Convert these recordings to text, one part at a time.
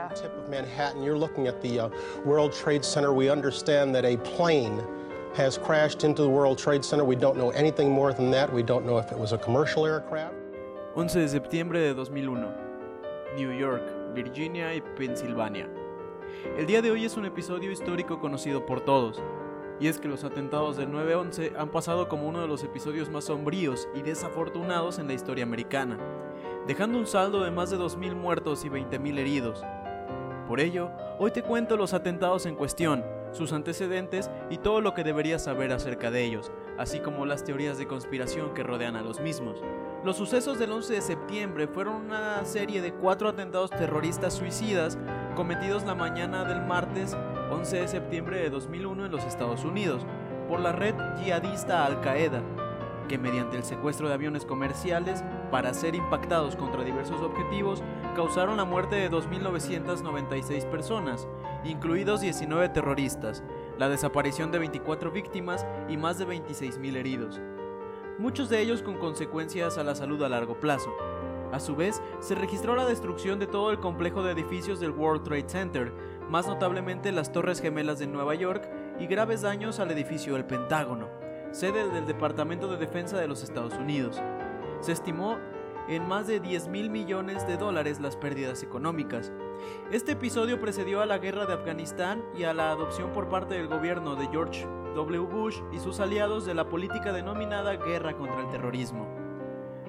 America. Tip of Manhattan, you're looking at the uh, World Trade Center. We understand that a plane has crashed into the World Trade Center. We don't know anything more than that. We don't know if it was a commercial aircraft. 11 de septiembre de 2001. New York, Virginia y Pensilvania. El día de hoy es un episodio histórico conocido por todos, y es que los atentados del 9-11 han pasado como uno de los episodios más sombríos y desafortunados en la historia americana, dejando un saldo de más de 2.000 muertos y 20.000 heridos. Por ello, hoy te cuento los atentados en cuestión, sus antecedentes y todo lo que deberías saber acerca de ellos, así como las teorías de conspiración que rodean a los mismos. Los sucesos del 11 de septiembre fueron una serie de cuatro atentados terroristas suicidas cometidos la mañana del martes 11 de septiembre de 2001 en los Estados Unidos por la red yihadista Al-Qaeda, que mediante el secuestro de aviones comerciales para ser impactados contra diversos objetivos causaron la muerte de 2.996 personas, incluidos 19 terroristas, la desaparición de 24 víctimas y más de 26.000 heridos, muchos de ellos con consecuencias a la salud a largo plazo. A su vez, se registró la destrucción de todo el complejo de edificios del World Trade Center, más notablemente las Torres Gemelas de Nueva York, y graves daños al edificio del Pentágono, sede del Departamento de Defensa de los Estados Unidos. Se estimó en más de 10 mil millones de dólares las pérdidas económicas. Este episodio precedió a la guerra de Afganistán y a la adopción por parte del gobierno de George W. Bush y sus aliados de la política denominada guerra contra el terrorismo.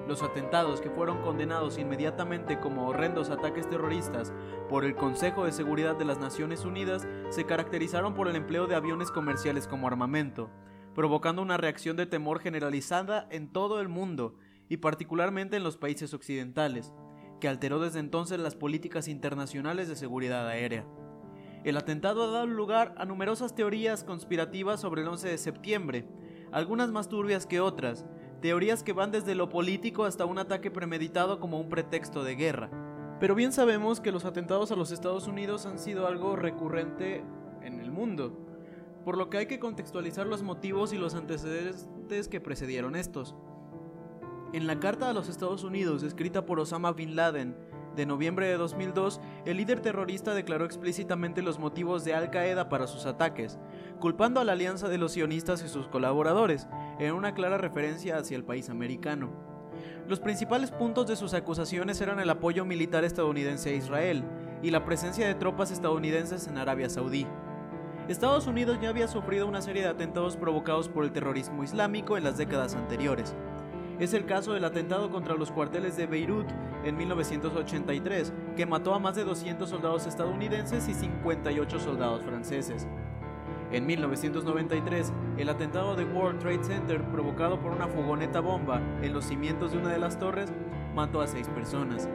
Los atentados que fueron condenados inmediatamente como horrendos ataques terroristas por el Consejo de Seguridad de las Naciones Unidas se caracterizaron por el empleo de aviones comerciales como armamento, provocando una reacción de temor generalizada en todo el mundo y particularmente en los países occidentales, que alteró desde entonces las políticas internacionales de seguridad aérea. El atentado ha dado lugar a numerosas teorías conspirativas sobre el 11 de septiembre, algunas más turbias que otras, teorías que van desde lo político hasta un ataque premeditado como un pretexto de guerra. Pero bien sabemos que los atentados a los Estados Unidos han sido algo recurrente en el mundo, por lo que hay que contextualizar los motivos y los antecedentes que precedieron estos. En la carta a los Estados Unidos escrita por Osama Bin Laden de noviembre de 2002, el líder terrorista declaró explícitamente los motivos de Al Qaeda para sus ataques, culpando a la alianza de los sionistas y sus colaboradores, en una clara referencia hacia el país americano. Los principales puntos de sus acusaciones eran el apoyo militar estadounidense a Israel y la presencia de tropas estadounidenses en Arabia Saudí. Estados Unidos ya había sufrido una serie de atentados provocados por el terrorismo islámico en las décadas anteriores. Es el caso del atentado contra los cuarteles de Beirut en 1983, que mató a más de 200 soldados estadounidenses y 58 soldados franceses. En 1993, el atentado de World Trade Center, provocado por una fogoneta bomba en los cimientos de una de las torres, mató a seis personas.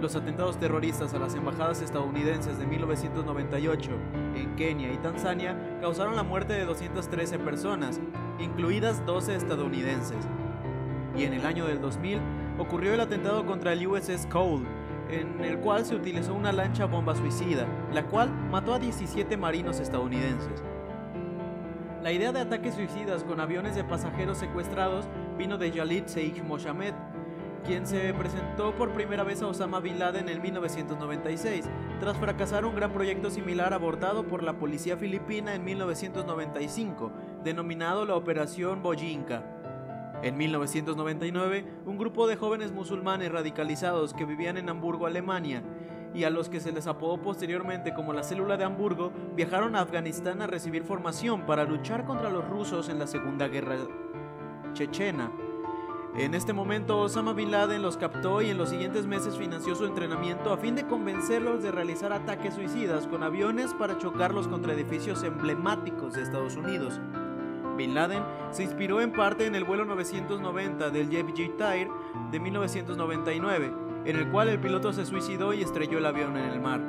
Los atentados terroristas a las embajadas estadounidenses de 1998 en Kenia y Tanzania causaron la muerte de 213 personas, incluidas 12 estadounidenses. Y en el año del 2000 ocurrió el atentado contra el USS Cole, en el cual se utilizó una lancha bomba suicida, la cual mató a 17 marinos estadounidenses. La idea de ataques suicidas con aviones de pasajeros secuestrados vino de Jalid Sheikh Mohammed, quien se presentó por primera vez a Osama Bin Laden en 1996, tras fracasar un gran proyecto similar abortado por la policía filipina en 1995, denominado la Operación Bojinka. En 1999, un grupo de jóvenes musulmanes radicalizados que vivían en Hamburgo, Alemania, y a los que se les apodó posteriormente como la célula de Hamburgo, viajaron a Afganistán a recibir formación para luchar contra los rusos en la Segunda Guerra Chechena. En este momento, Osama Bin Laden los captó y en los siguientes meses financió su entrenamiento a fin de convencerlos de realizar ataques suicidas con aviones para chocarlos contra edificios emblemáticos de Estados Unidos. Bin Laden se inspiró en parte en el vuelo 990 del Jet Tire de 1999, en el cual el piloto se suicidó y estrelló el avión en el mar.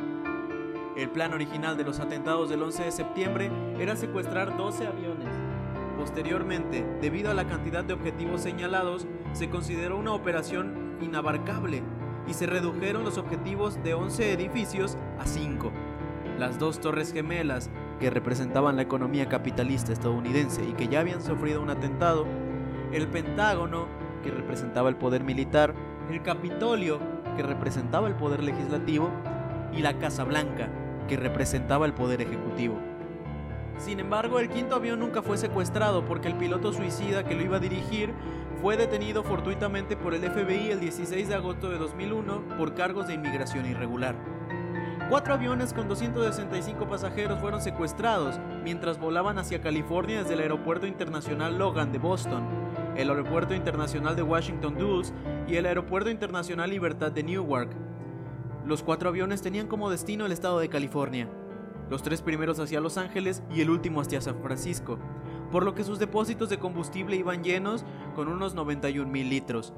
El plan original de los atentados del 11 de septiembre era secuestrar 12 aviones. Posteriormente, debido a la cantidad de objetivos señalados, se consideró una operación inabarcable y se redujeron los objetivos de 11 edificios a 5. Las dos torres gemelas, que representaban la economía capitalista estadounidense y que ya habían sufrido un atentado, el Pentágono, que representaba el poder militar, el Capitolio, que representaba el poder legislativo, y la Casa Blanca, que representaba el poder ejecutivo. Sin embargo, el quinto avión nunca fue secuestrado porque el piloto suicida que lo iba a dirigir fue detenido fortuitamente por el FBI el 16 de agosto de 2001 por cargos de inmigración irregular. Cuatro aviones con 265 pasajeros fueron secuestrados mientras volaban hacia California desde el Aeropuerto Internacional Logan de Boston, el Aeropuerto Internacional de Washington Dulles y el Aeropuerto Internacional Libertad de Newark. Los cuatro aviones tenían como destino el estado de California los tres primeros hacia Los Ángeles y el último hacia San Francisco, por lo que sus depósitos de combustible iban llenos con unos 91 mil litros.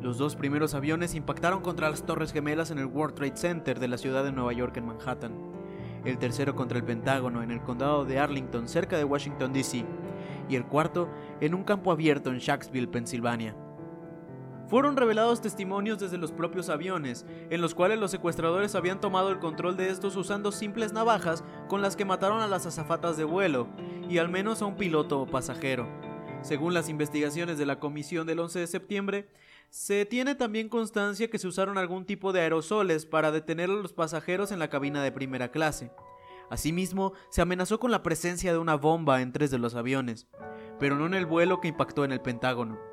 Los dos primeros aviones impactaron contra las Torres Gemelas en el World Trade Center de la ciudad de Nueva York en Manhattan, el tercero contra el Pentágono en el condado de Arlington cerca de Washington, D.C., y el cuarto en un campo abierto en Sharksville, Pensilvania. Fueron revelados testimonios desde los propios aviones, en los cuales los secuestradores habían tomado el control de estos usando simples navajas con las que mataron a las azafatas de vuelo, y al menos a un piloto o pasajero. Según las investigaciones de la comisión del 11 de septiembre, se tiene también constancia que se usaron algún tipo de aerosoles para detener a los pasajeros en la cabina de primera clase. Asimismo, se amenazó con la presencia de una bomba en tres de los aviones, pero no en el vuelo que impactó en el Pentágono.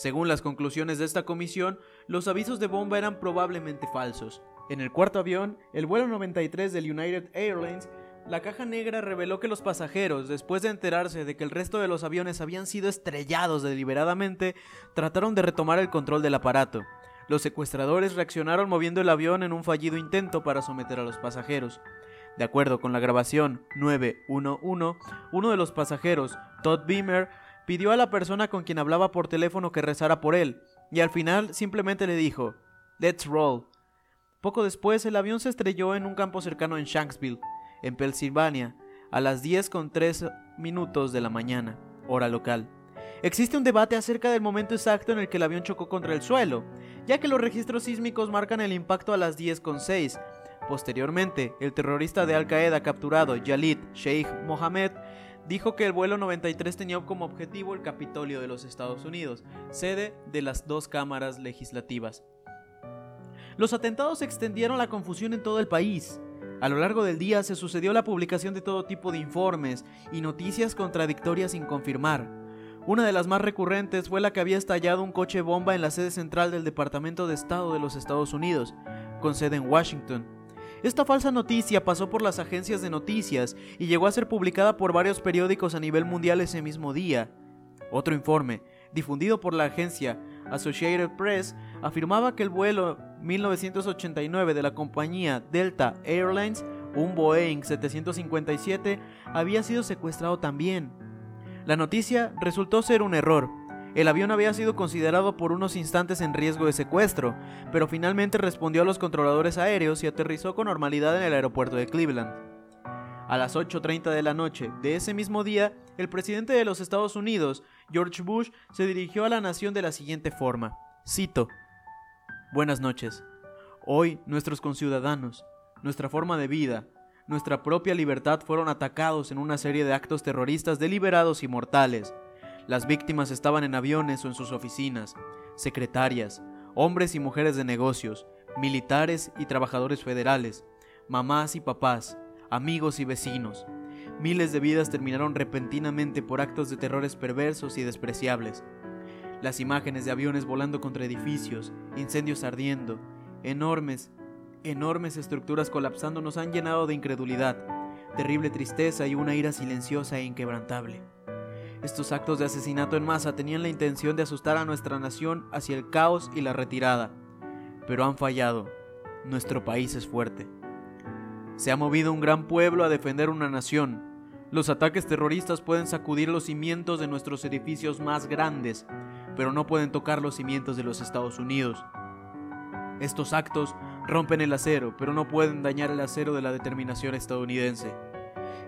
Según las conclusiones de esta comisión, los avisos de bomba eran probablemente falsos. En el cuarto avión, el vuelo 93 del United Airlines, la caja negra reveló que los pasajeros, después de enterarse de que el resto de los aviones habían sido estrellados deliberadamente, trataron de retomar el control del aparato. Los secuestradores reaccionaron moviendo el avión en un fallido intento para someter a los pasajeros. De acuerdo con la grabación 911, uno de los pasajeros, Todd Beamer, pidió a la persona con quien hablaba por teléfono que rezara por él, y al final simplemente le dijo, Let's roll. Poco después, el avión se estrelló en un campo cercano en Shanksville, en Pensilvania, a las 10 con 3 minutos de la mañana, hora local. Existe un debate acerca del momento exacto en el que el avión chocó contra el suelo, ya que los registros sísmicos marcan el impacto a las 10 con 6. Posteriormente, el terrorista de Al Qaeda capturado, Yalid Sheikh Mohammed, dijo que el vuelo 93 tenía como objetivo el Capitolio de los Estados Unidos, sede de las dos cámaras legislativas. Los atentados extendieron la confusión en todo el país. A lo largo del día se sucedió la publicación de todo tipo de informes y noticias contradictorias sin confirmar. Una de las más recurrentes fue la que había estallado un coche bomba en la sede central del Departamento de Estado de los Estados Unidos, con sede en Washington. Esta falsa noticia pasó por las agencias de noticias y llegó a ser publicada por varios periódicos a nivel mundial ese mismo día. Otro informe, difundido por la agencia Associated Press, afirmaba que el vuelo 1989 de la compañía Delta Airlines, un Boeing 757, había sido secuestrado también. La noticia resultó ser un error, el avión había sido considerado por unos instantes en riesgo de secuestro, pero finalmente respondió a los controladores aéreos y aterrizó con normalidad en el aeropuerto de Cleveland. A las 8.30 de la noche de ese mismo día, el presidente de los Estados Unidos, George Bush, se dirigió a la nación de la siguiente forma. Cito. Buenas noches. Hoy nuestros conciudadanos, nuestra forma de vida, nuestra propia libertad fueron atacados en una serie de actos terroristas deliberados y mortales las víctimas estaban en aviones o en sus oficinas, secretarias, hombres y mujeres de negocios, militares y trabajadores federales, mamás y papás, amigos y vecinos. Miles de vidas terminaron repentinamente por actos de terrores perversos y despreciables. Las imágenes de aviones volando contra edificios, incendios ardiendo, enormes, enormes estructuras colapsando nos han llenado de incredulidad, terrible tristeza y una ira silenciosa e inquebrantable. Estos actos de asesinato en masa tenían la intención de asustar a nuestra nación hacia el caos y la retirada, pero han fallado. Nuestro país es fuerte. Se ha movido un gran pueblo a defender una nación. Los ataques terroristas pueden sacudir los cimientos de nuestros edificios más grandes, pero no pueden tocar los cimientos de los Estados Unidos. Estos actos rompen el acero, pero no pueden dañar el acero de la determinación estadounidense.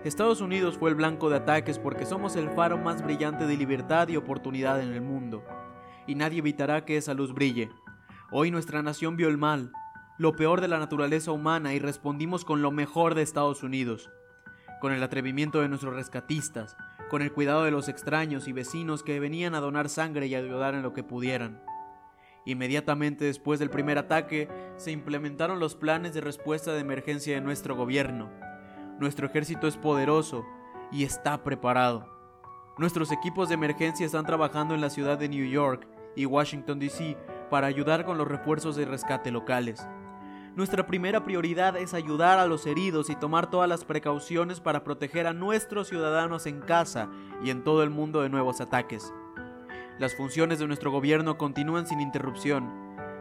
Estados Unidos fue el blanco de ataques porque somos el faro más brillante de libertad y oportunidad en el mundo, y nadie evitará que esa luz brille. Hoy nuestra nación vio el mal, lo peor de la naturaleza humana y respondimos con lo mejor de Estados Unidos, con el atrevimiento de nuestros rescatistas, con el cuidado de los extraños y vecinos que venían a donar sangre y ayudar en lo que pudieran. Inmediatamente después del primer ataque, se implementaron los planes de respuesta de emergencia de nuestro gobierno. Nuestro ejército es poderoso y está preparado. Nuestros equipos de emergencia están trabajando en la ciudad de New York y Washington, D.C. para ayudar con los refuerzos de rescate locales. Nuestra primera prioridad es ayudar a los heridos y tomar todas las precauciones para proteger a nuestros ciudadanos en casa y en todo el mundo de nuevos ataques. Las funciones de nuestro gobierno continúan sin interrupción.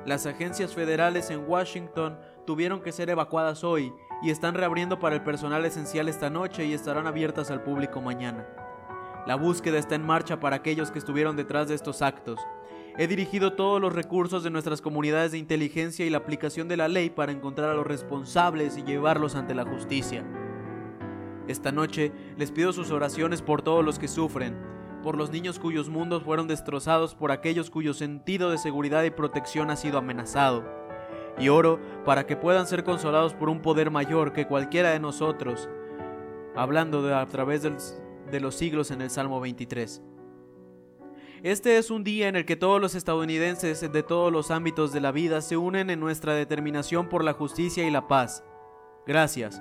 Las agencias federales en Washington tuvieron que ser evacuadas hoy y están reabriendo para el personal esencial esta noche y estarán abiertas al público mañana. La búsqueda está en marcha para aquellos que estuvieron detrás de estos actos He dirigido todos los recursos de nuestras comunidades de inteligencia y la aplicación de la ley para encontrar a los responsables y llevarlos ante la justicia. Esta noche les pido sus oraciones por todos los que sufren, por los niños cuyos mundos fueron destrozados por aquellos cuyo sentido de seguridad y protección ha sido amenazado. Y oro para que puedan ser consolados por un poder mayor que cualquiera de nosotros, hablando de, a través de los siglos en el Salmo 23. Este es un día en el que todos los estadounidenses de todos los ámbitos de la vida se unen en nuestra determinación por la justicia y la paz. Gracias,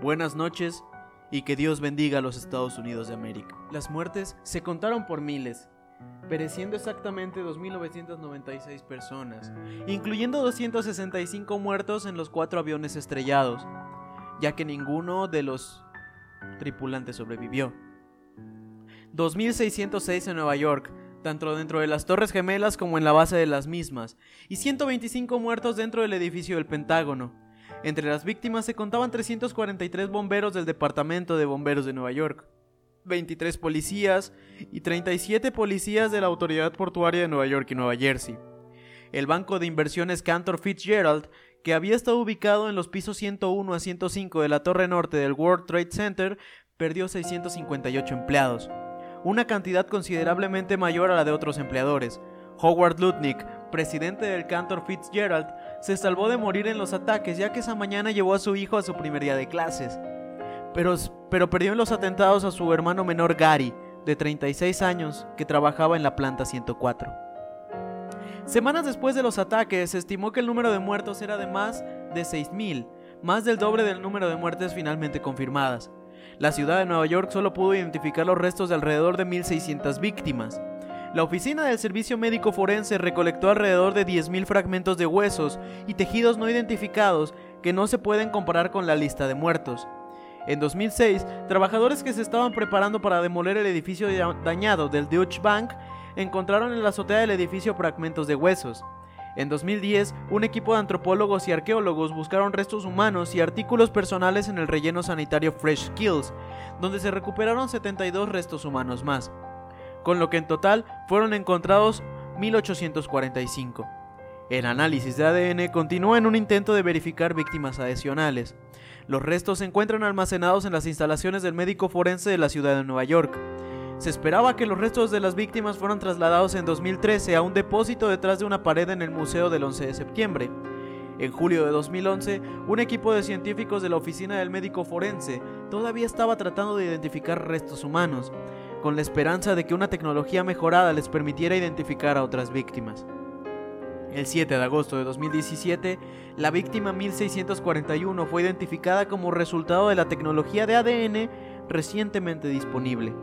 buenas noches y que Dios bendiga a los Estados Unidos de América. Las muertes se contaron por miles, pereciendo exactamente 2.996 personas, incluyendo 265 muertos en los cuatro aviones estrellados, ya que ninguno de los tripulantes sobrevivió. 2.606 en Nueva York, tanto dentro de las Torres Gemelas como en la base de las mismas, y 125 muertos dentro del edificio del Pentágono. Entre las víctimas se contaban 343 bomberos del Departamento de Bomberos de Nueva York, 23 policías y 37 policías de la Autoridad Portuaria de Nueva York y Nueva Jersey. El banco de inversiones Cantor Fitzgerald, que había estado ubicado en los pisos 101 a 105 de la torre norte del World Trade Center, perdió 658 empleados una cantidad considerablemente mayor a la de otros empleadores. Howard Lutnick, presidente del Cantor Fitzgerald, se salvó de morir en los ataques ya que esa mañana llevó a su hijo a su primer día de clases. Pero, pero perdió en los atentados a su hermano menor Gary, de 36 años, que trabajaba en la planta 104. Semanas después de los ataques, se estimó que el número de muertos era de más de 6.000, más del doble del número de muertes finalmente confirmadas la ciudad de Nueva York solo pudo identificar los restos de alrededor de 1.600 víctimas. La oficina del Servicio Médico Forense recolectó alrededor de 10.000 fragmentos de huesos y tejidos no identificados que no se pueden comparar con la lista de muertos. En 2006, trabajadores que se estaban preparando para demoler el edificio dañado del Deutsche Bank encontraron en la azotea del edificio fragmentos de huesos. En 2010, un equipo de antropólogos y arqueólogos buscaron restos humanos y artículos personales en el relleno sanitario Fresh Kills, donde se recuperaron 72 restos humanos más, con lo que en total fueron encontrados 1845. El análisis de ADN continúa en un intento de verificar víctimas adicionales. Los restos se encuentran almacenados en las instalaciones del médico forense de la ciudad de Nueva York. Se esperaba que los restos de las víctimas fueran trasladados en 2013 a un depósito detrás de una pared en el Museo del 11 de septiembre. En julio de 2011, un equipo de científicos de la Oficina del Médico Forense todavía estaba tratando de identificar restos humanos, con la esperanza de que una tecnología mejorada les permitiera identificar a otras víctimas. El 7 de agosto de 2017, la víctima 1641 fue identificada como resultado de la tecnología de ADN recientemente disponible.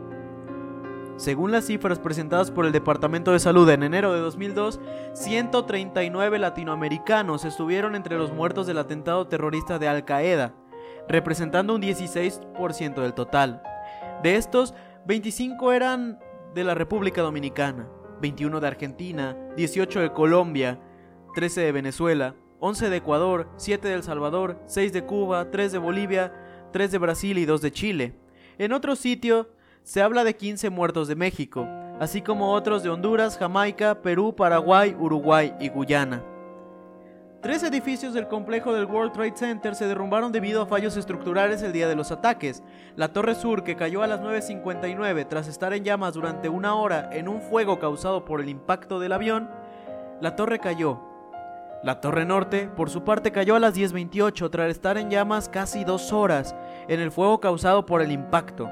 Según las cifras presentadas por el Departamento de Salud en enero de 2002, 139 latinoamericanos estuvieron entre los muertos del atentado terrorista de Al Qaeda, representando un 16% del total. De estos, 25 eran de la República Dominicana, 21 de Argentina, 18 de Colombia, 13 de Venezuela, 11 de Ecuador, 7 de El Salvador, 6 de Cuba, 3 de Bolivia, 3 de Brasil y 2 de Chile. En otro sitio se habla de 15 muertos de México, así como otros de Honduras, Jamaica, Perú, Paraguay, Uruguay y Guyana. Tres edificios del complejo del World Trade Center se derrumbaron debido a fallos estructurales el día de los ataques. La Torre Sur, que cayó a las 9.59 tras estar en llamas durante una hora en un fuego causado por el impacto del avión, la torre cayó. La Torre Norte, por su parte, cayó a las 10.28 tras estar en llamas casi dos horas en el fuego causado por el impacto.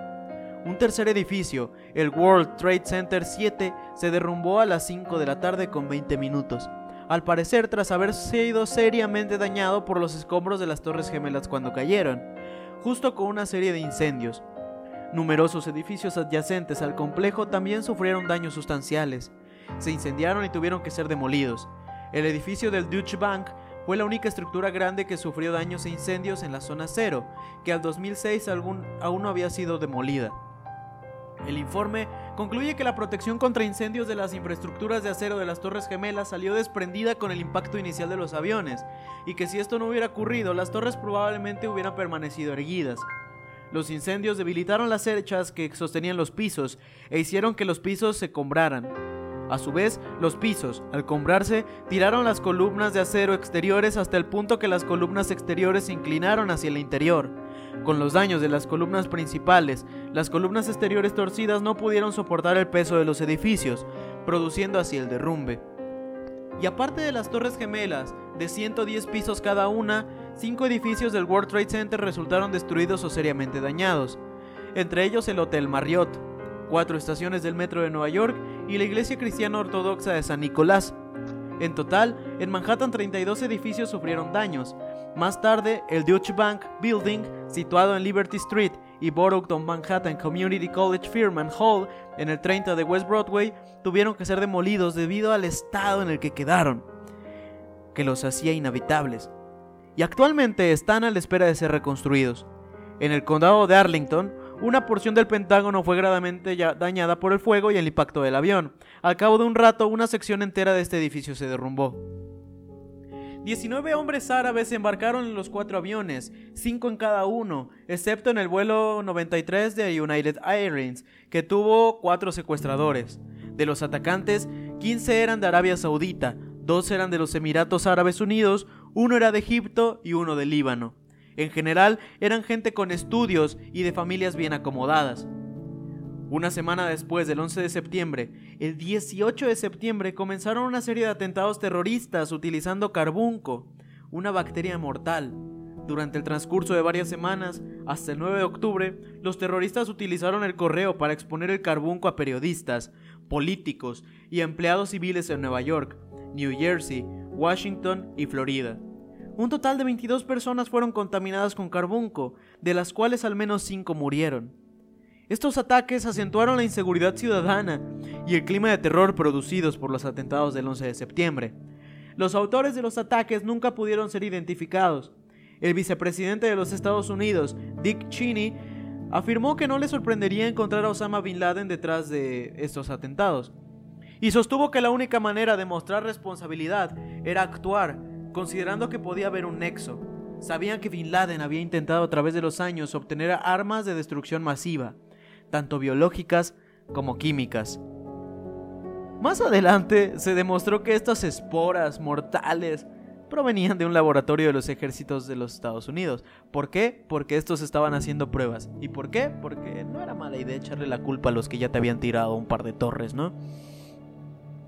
Un tercer edificio, el World Trade Center 7, se derrumbó a las 5 de la tarde con 20 minutos. Al parecer tras haber sido seriamente dañado por los escombros de las Torres Gemelas cuando cayeron, justo con una serie de incendios. Numerosos edificios adyacentes al complejo también sufrieron daños sustanciales. Se incendiaron y tuvieron que ser demolidos. El edificio del Deutsche Bank fue la única estructura grande que sufrió daños e incendios en la zona cero, que al 2006 aún no había sido demolida. El informe concluye que la protección contra incendios de las infraestructuras de acero de las Torres Gemelas salió desprendida con el impacto inicial de los aviones, y que si esto no hubiera ocurrido, las torres probablemente hubieran permanecido erguidas. Los incendios debilitaron las cerchas que sostenían los pisos e hicieron que los pisos se combraran. A su vez, los pisos, al combrarse, tiraron las columnas de acero exteriores hasta el punto que las columnas exteriores se inclinaron hacia el interior. Con los daños de las columnas principales, las columnas exteriores torcidas no pudieron soportar el peso de los edificios, produciendo así el derrumbe. Y aparte de las torres gemelas, de 110 pisos cada una, cinco edificios del World Trade Center resultaron destruidos o seriamente dañados, entre ellos el Hotel Marriott, cuatro estaciones del metro de Nueva York y la iglesia cristiana ortodoxa de San Nicolás. En total, en Manhattan 32 edificios sufrieron daños. Más tarde, el Deutsche Bank Building, situado en Liberty Street, y Borough Manhattan Community College Firman Hall, en el 30 de West Broadway, tuvieron que ser demolidos debido al estado en el que quedaron, que los hacía inhabitables, y actualmente están a la espera de ser reconstruidos. En el condado de Arlington, una porción del Pentágono fue gravemente dañada por el fuego y el impacto del avión. Al cabo de un rato, una sección entera de este edificio se derrumbó. 19 hombres árabes embarcaron en los cuatro aviones, cinco en cada uno, excepto en el vuelo 93 de United Airlines, que tuvo cuatro secuestradores. De los atacantes, 15 eran de Arabia Saudita, dos eran de los Emiratos Árabes Unidos, uno era de Egipto y uno de Líbano. En general eran gente con estudios y de familias bien acomodadas. Una semana después del 11 de septiembre, el 18 de septiembre comenzaron una serie de atentados terroristas utilizando carbunco, una bacteria mortal. Durante el transcurso de varias semanas, hasta el 9 de octubre, los terroristas utilizaron el correo para exponer el carbunco a periodistas, políticos y empleados civiles en Nueva York, New Jersey, Washington y Florida. Un total de 22 personas fueron contaminadas con carbunco, de las cuales al menos 5 murieron. Estos ataques acentuaron la inseguridad ciudadana y el clima de terror producidos por los atentados del 11 de septiembre. Los autores de los ataques nunca pudieron ser identificados. El vicepresidente de los Estados Unidos, Dick Cheney, afirmó que no le sorprendería encontrar a Osama Bin Laden detrás de estos atentados, y sostuvo que la única manera de mostrar responsabilidad era actuar considerando que podía haber un nexo. Sabían que Bin Laden había intentado a través de los años obtener armas de destrucción masiva, tanto biológicas como químicas. Más adelante se demostró que estas esporas mortales provenían de un laboratorio de los ejércitos de los Estados Unidos. ¿Por qué? Porque estos estaban haciendo pruebas. ¿Y por qué? Porque no era mala idea echarle la culpa a los que ya te habían tirado un par de torres, ¿no?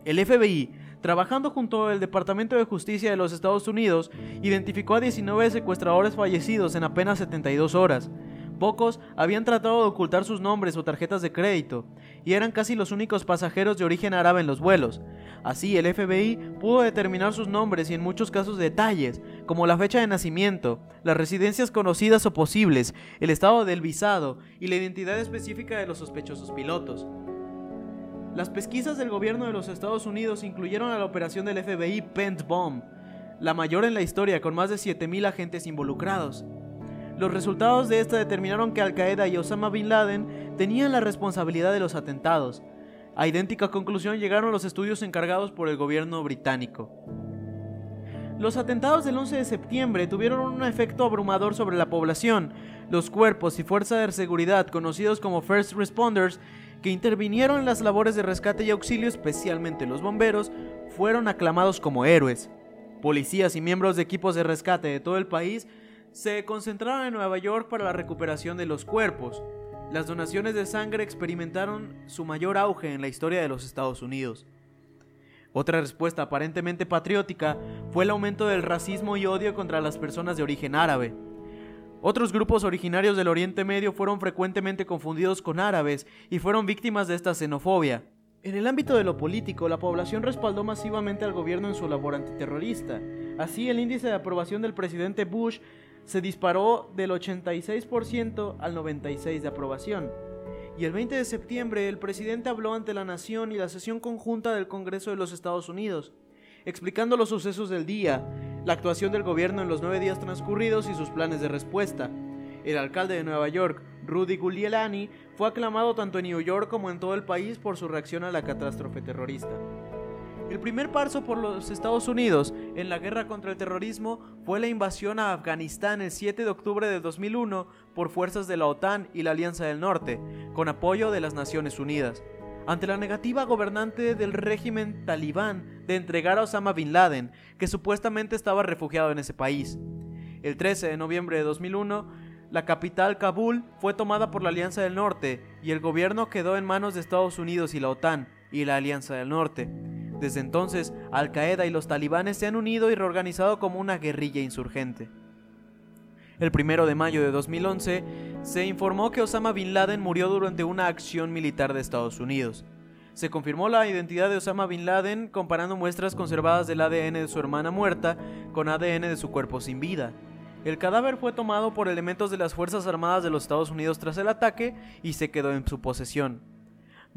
El FBI trabajando junto al Departamento de Justicia de los Estados Unidos, identificó a 19 secuestradores fallecidos en apenas 72 horas. Pocos habían tratado de ocultar sus nombres o tarjetas de crédito, y eran casi los únicos pasajeros de origen árabe en los vuelos. Así, el FBI pudo determinar sus nombres y en muchos casos detalles, como la fecha de nacimiento, las residencias conocidas o posibles, el estado del visado y la identidad específica de los sospechosos pilotos. Las pesquisas del gobierno de los Estados Unidos incluyeron a la operación del FBI Pent Bomb, la mayor en la historia con más de 7.000 agentes involucrados. Los resultados de esta determinaron que Al Qaeda y Osama Bin Laden tenían la responsabilidad de los atentados. A idéntica conclusión llegaron los estudios encargados por el gobierno británico. Los atentados del 11 de septiembre tuvieron un efecto abrumador sobre la población. Los cuerpos y fuerzas de seguridad, conocidos como First Responders, que intervinieron en las labores de rescate y auxilio, especialmente los bomberos, fueron aclamados como héroes. Policías y miembros de equipos de rescate de todo el país se concentraron en Nueva York para la recuperación de los cuerpos. Las donaciones de sangre experimentaron su mayor auge en la historia de los Estados Unidos. Otra respuesta aparentemente patriótica fue el aumento del racismo y odio contra las personas de origen árabe. Otros grupos originarios del Oriente Medio fueron frecuentemente confundidos con árabes y fueron víctimas de esta xenofobia. En el ámbito de lo político, la población respaldó masivamente al gobierno en su labor antiterrorista. Así, el índice de aprobación del presidente Bush se disparó del 86% al 96% de aprobación. Y el 20 de septiembre, el presidente habló ante la nación y la sesión conjunta del Congreso de los Estados Unidos, explicando los sucesos del día, la actuación del gobierno en los nueve días transcurridos y sus planes de respuesta. El alcalde de Nueva York, Rudy Giuliani, fue aclamado tanto en New York como en todo el país por su reacción a la catástrofe terrorista. El primer paso por los Estados Unidos en la guerra contra el terrorismo fue la invasión a Afganistán el 7 de octubre de 2001 por fuerzas de la OTAN y la Alianza del Norte, con apoyo de las Naciones Unidas. Ante la negativa gobernante del régimen talibán de entregar a Osama Bin Laden, que supuestamente estaba refugiado en ese país. El 13 de noviembre de 2001, la capital Kabul fue tomada por la Alianza del Norte y el gobierno quedó en manos de Estados Unidos y la OTAN y la Alianza del Norte. Desde entonces, Al Qaeda y los talibanes se han unido y reorganizado como una guerrilla insurgente. El primero de mayo de 2011 se informó que Osama Bin Laden murió durante una acción militar de Estados Unidos. Se confirmó la identidad de Osama Bin Laden comparando muestras conservadas del ADN de su hermana muerta con ADN de su cuerpo sin vida. El cadáver fue tomado por elementos de las Fuerzas Armadas de los Estados Unidos tras el ataque y se quedó en su posesión.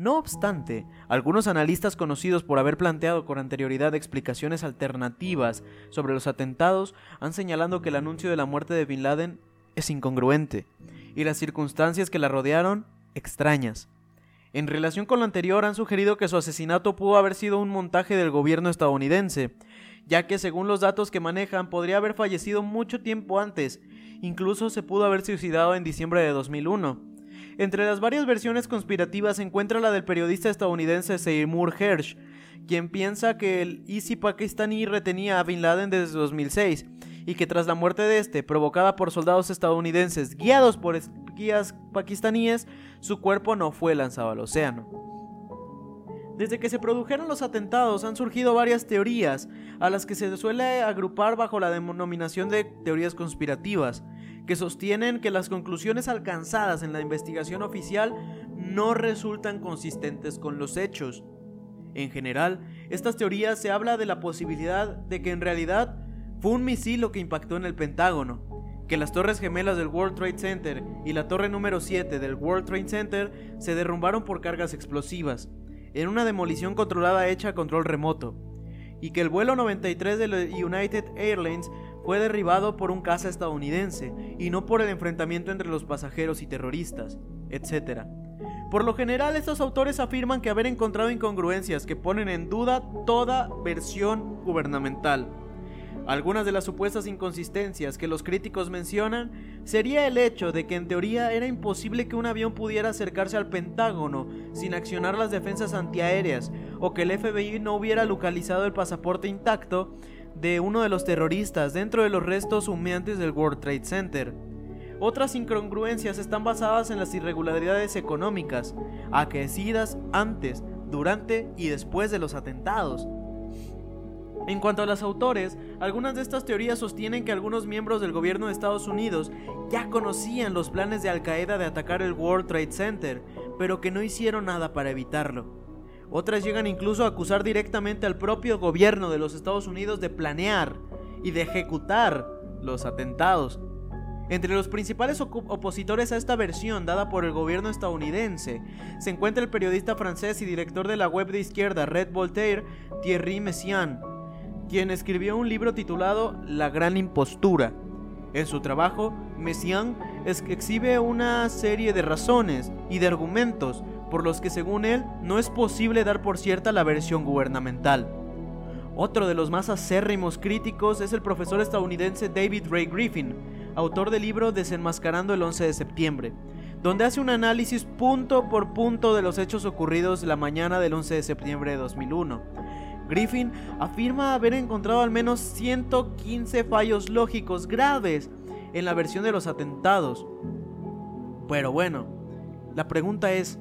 No obstante, algunos analistas conocidos por haber planteado con anterioridad explicaciones alternativas sobre los atentados han señalado que el anuncio de la muerte de Bin Laden es incongruente y las circunstancias que la rodearon extrañas. En relación con lo anterior han sugerido que su asesinato pudo haber sido un montaje del gobierno estadounidense, ya que según los datos que manejan podría haber fallecido mucho tiempo antes, incluso se pudo haber suicidado en diciembre de 2001. Entre las varias versiones conspirativas se encuentra la del periodista estadounidense Seymour Hersh, quien piensa que el ISI pakistaní retenía a Bin Laden desde 2006 y que tras la muerte de este, provocada por soldados estadounidenses guiados por espías pakistaníes, su cuerpo no fue lanzado al océano. Desde que se produjeron los atentados han surgido varias teorías, a las que se suele agrupar bajo la denominación de teorías conspirativas, que sostienen que las conclusiones alcanzadas en la investigación oficial no resultan consistentes con los hechos. En general, estas teorías se habla de la posibilidad de que en realidad fue un misil lo que impactó en el Pentágono, que las torres gemelas del World Trade Center y la torre número 7 del World Trade Center se derrumbaron por cargas explosivas, en una demolición controlada hecha a control remoto, y que el vuelo 93 de United Airlines fue derribado por un caza estadounidense y no por el enfrentamiento entre los pasajeros y terroristas, etc. Por lo general, estos autores afirman que haber encontrado incongruencias que ponen en duda toda versión gubernamental. Algunas de las supuestas inconsistencias que los críticos mencionan sería el hecho de que en teoría era imposible que un avión pudiera acercarse al Pentágono sin accionar las defensas antiaéreas o que el FBI no hubiera localizado el pasaporte intacto de uno de los terroristas dentro de los restos humeantes del World Trade Center. Otras incongruencias están basadas en las irregularidades económicas, aquecidas antes, durante y después de los atentados. En cuanto a los autores, algunas de estas teorías sostienen que algunos miembros del gobierno de Estados Unidos ya conocían los planes de Al Qaeda de atacar el World Trade Center, pero que no hicieron nada para evitarlo. Otras llegan incluso a acusar directamente al propio gobierno de los Estados Unidos de planear y de ejecutar los atentados. Entre los principales opositores a esta versión dada por el gobierno estadounidense se encuentra el periodista francés y director de la web de izquierda Red Voltaire, Thierry Messiaen, quien escribió un libro titulado La Gran Impostura. En su trabajo, Messiaen exhibe una serie de razones y de argumentos por los que según él no es posible dar por cierta la versión gubernamental. Otro de los más acérrimos críticos es el profesor estadounidense David Ray Griffin, autor del libro Desenmascarando el 11 de septiembre, donde hace un análisis punto por punto de los hechos ocurridos la mañana del 11 de septiembre de 2001. Griffin afirma haber encontrado al menos 115 fallos lógicos graves en la versión de los atentados. Pero bueno, la pregunta es,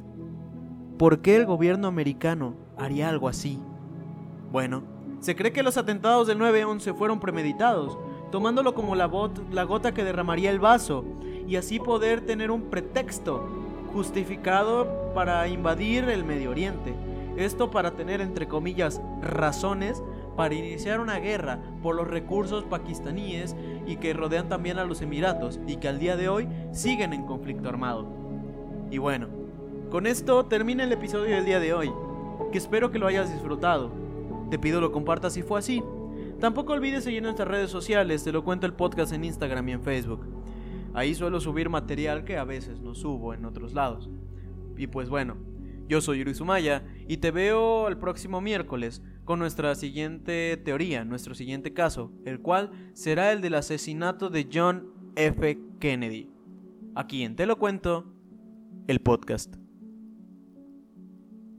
¿Por qué el gobierno americano haría algo así? Bueno, se cree que los atentados del 9-11 fueron premeditados, tomándolo como la, la gota que derramaría el vaso, y así poder tener un pretexto justificado para invadir el Medio Oriente. Esto para tener, entre comillas, razones para iniciar una guerra por los recursos pakistaníes y que rodean también a los Emiratos y que al día de hoy siguen en conflicto armado. Y bueno, con esto termina el episodio del día de hoy, que espero que lo hayas disfrutado. Te pido lo compartas si fue así. Tampoco olvides seguir nuestras redes sociales, te lo cuento el podcast en Instagram y en Facebook. Ahí suelo subir material que a veces no subo en otros lados. Y pues bueno, yo soy Yuri Sumaya y te veo el próximo miércoles con nuestra siguiente teoría, nuestro siguiente caso, el cual será el del asesinato de John F. Kennedy. Aquí en Te lo cuento, el podcast.